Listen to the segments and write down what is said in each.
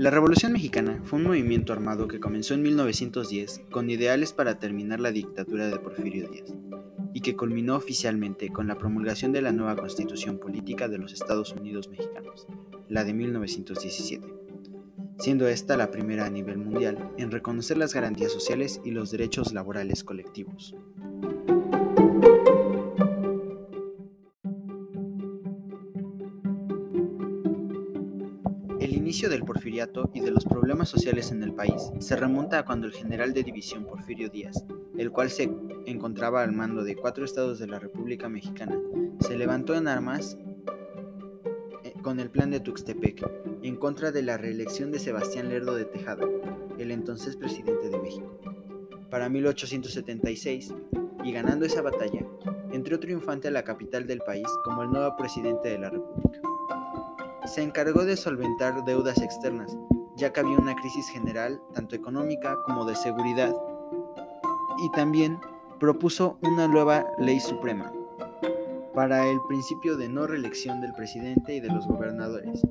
La Revolución Mexicana fue un movimiento armado que comenzó en 1910 con ideales para terminar la dictadura de Porfirio Díaz y que culminó oficialmente con la promulgación de la nueva Constitución Política de los Estados Unidos Mexicanos, la de 1917, siendo esta la primera a nivel mundial en reconocer las garantías sociales y los derechos laborales colectivos. El inicio del porfiriato y de los problemas sociales en el país se remonta a cuando el general de división Porfirio Díaz, el cual se encontraba al mando de cuatro estados de la República Mexicana, se levantó en armas eh, con el plan de Tuxtepec en contra de la reelección de Sebastián Lerdo de Tejada, el entonces presidente de México. Para 1876, y ganando esa batalla, entró triunfante a la capital del país como el nuevo presidente de la República se encargó de solventar deudas externas, ya que había una crisis general, tanto económica como de seguridad, y también propuso una nueva ley suprema para el principio de no reelección del presidente y de los gobernadores,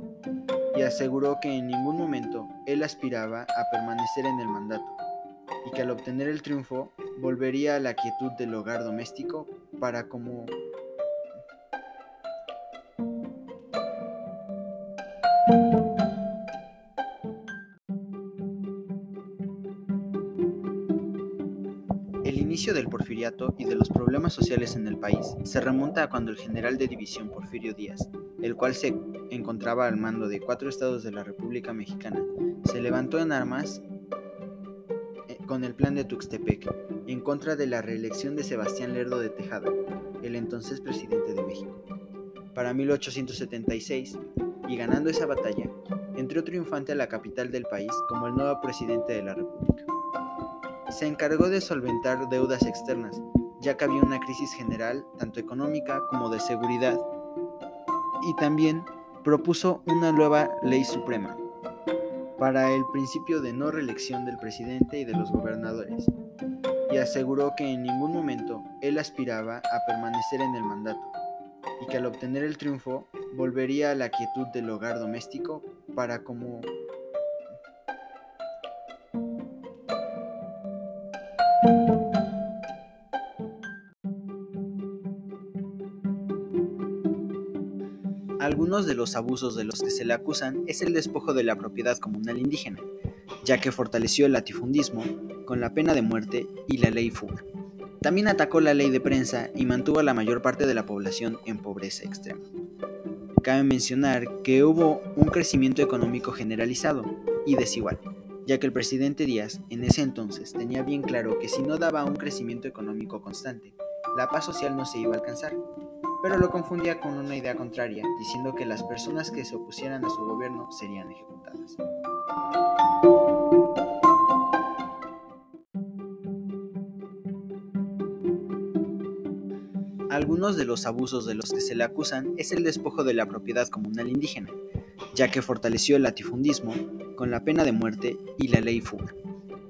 y aseguró que en ningún momento él aspiraba a permanecer en el mandato, y que al obtener el triunfo volvería a la quietud del hogar doméstico para como inicio del porfiriato y de los problemas sociales en el país se remonta a cuando el general de división Porfirio Díaz, el cual se encontraba al mando de cuatro estados de la República Mexicana, se levantó en armas eh, con el plan de Tuxtepec en contra de la reelección de Sebastián Lerdo de Tejada, el entonces presidente de México. Para 1876, y ganando esa batalla, entró triunfante a la capital del país como el nuevo presidente de la República. Se encargó de solventar deudas externas, ya que había una crisis general, tanto económica como de seguridad, y también propuso una nueva ley suprema para el principio de no reelección del presidente y de los gobernadores, y aseguró que en ningún momento él aspiraba a permanecer en el mandato, y que al obtener el triunfo volvería a la quietud del hogar doméstico para como Algunos de los abusos de los que se le acusan es el despojo de la propiedad comunal indígena, ya que fortaleció el latifundismo con la pena de muerte y la ley fuga. También atacó la ley de prensa y mantuvo a la mayor parte de la población en pobreza extrema. Cabe mencionar que hubo un crecimiento económico generalizado y desigual, ya que el presidente Díaz en ese entonces tenía bien claro que si no daba un crecimiento económico constante, la paz social no se iba a alcanzar, pero lo confundía con una idea contraria, diciendo que las personas que se opusieran a su gobierno serían ejecutadas. Algunos de los abusos de los que se le acusan es el despojo de la propiedad comunal indígena, ya que fortaleció el latifundismo con la pena de muerte y la ley fuga.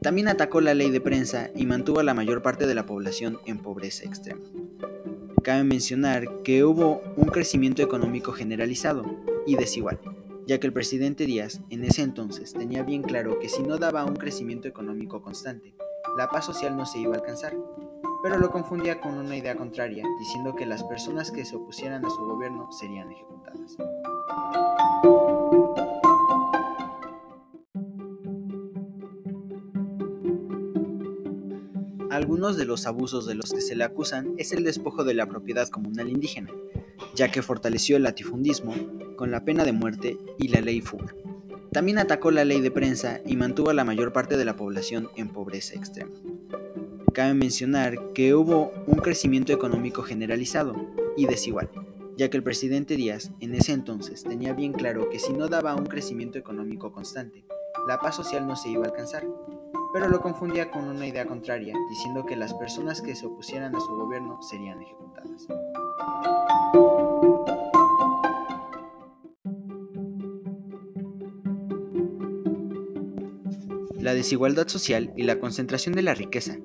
También atacó la ley de prensa y mantuvo a la mayor parte de la población en pobreza extrema. Cabe mencionar que hubo un crecimiento económico generalizado y desigual, ya que el presidente Díaz en ese entonces tenía bien claro que si no daba un crecimiento económico constante, la paz social no se iba a alcanzar, pero lo confundía con una idea contraria, diciendo que las personas que se opusieran a su gobierno serían ejecutadas. Algunos de los abusos de los que se le acusan es el despojo de la propiedad comunal indígena, ya que fortaleció el latifundismo con la pena de muerte y la ley fuga. También atacó la ley de prensa y mantuvo a la mayor parte de la población en pobreza extrema. Cabe mencionar que hubo un crecimiento económico generalizado y desigual, ya que el presidente Díaz en ese entonces tenía bien claro que si no daba un crecimiento económico constante, la paz social no se iba a alcanzar, pero lo confundía con una idea contraria, diciendo que las personas que se opusieran a su gobierno serían ejecutadas. La desigualdad social y la concentración de la riqueza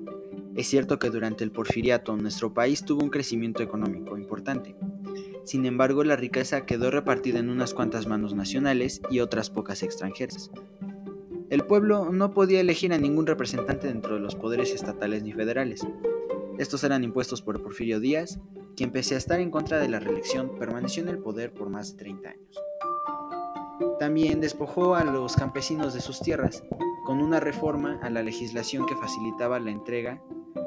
es cierto que durante el porfiriato nuestro país tuvo un crecimiento económico importante. Sin embargo, la riqueza quedó repartida en unas cuantas manos nacionales y otras pocas extranjeras. El pueblo no podía elegir a ningún representante dentro de los poderes estatales ni federales. Estos eran impuestos por Porfirio Díaz, quien pese a estar en contra de la reelección permaneció en el poder por más de 30 años. También despojó a los campesinos de sus tierras, con una reforma a la legislación que facilitaba la entrega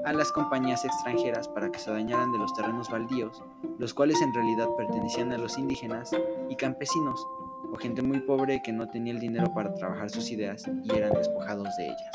a las compañías extranjeras para que se dañaran de los terrenos baldíos, los cuales en realidad pertenecían a los indígenas y campesinos, o gente muy pobre que no tenía el dinero para trabajar sus ideas y eran despojados de ellas.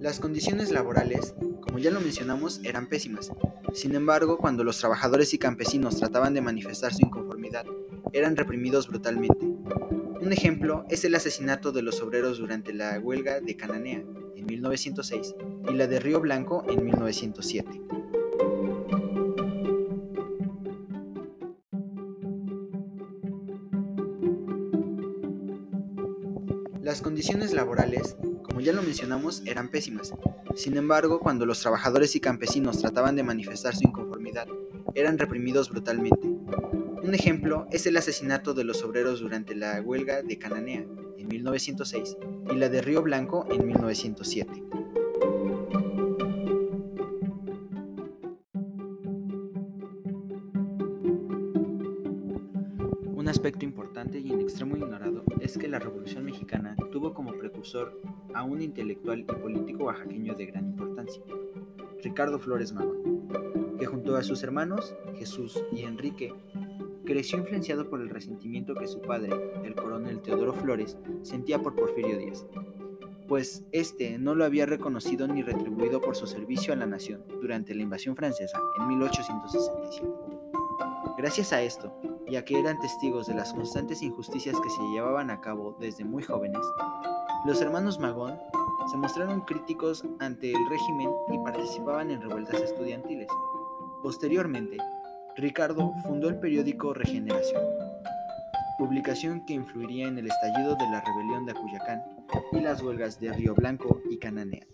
Las condiciones laborales, como ya lo mencionamos, eran pésimas. Sin embargo, cuando los trabajadores y campesinos trataban de manifestar su inconformidad, eran reprimidos brutalmente. Un ejemplo es el asesinato de los obreros durante la huelga de Cananea en 1906 y la de Río Blanco en 1907. Las condiciones laborales, como ya lo mencionamos, eran pésimas. Sin embargo, cuando los trabajadores y campesinos trataban de manifestar su inconformidad, eran reprimidos brutalmente. Un ejemplo es el asesinato de los obreros durante la huelga de Cananea en 1906 y la de Río Blanco en 1907. Un aspecto importante y en extremo ignorado es que la Revolución Mexicana tuvo como precursor a un intelectual y político oaxaqueño de gran importancia, Ricardo Flores Magón, que junto a sus hermanos Jesús y Enrique creció influenciado por el resentimiento que su padre, el coronel Teodoro Flores, sentía por Porfirio Díaz, pues éste no lo había reconocido ni retribuido por su servicio a la nación durante la invasión francesa en 1867. Gracias a esto, ya que eran testigos de las constantes injusticias que se llevaban a cabo desde muy jóvenes, los hermanos Magón se mostraron críticos ante el régimen y participaban en revueltas estudiantiles. Posteriormente, Ricardo fundó el periódico Regeneración, publicación que influiría en el estallido de la rebelión de Acuyacán y las huelgas de Río Blanco y Cananea.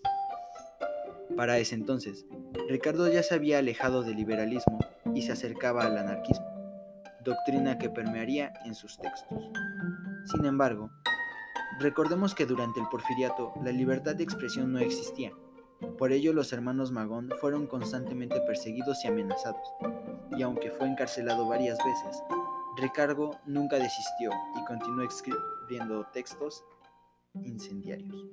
Para ese entonces, Ricardo ya se había alejado del liberalismo y se acercaba al anarquismo, doctrina que permearía en sus textos. Sin embargo, recordemos que durante el porfiriato la libertad de expresión no existía. Por ello los hermanos Magón fueron constantemente perseguidos y amenazados, y aunque fue encarcelado varias veces, Ricardo nunca desistió y continuó escribiendo textos incendiarios.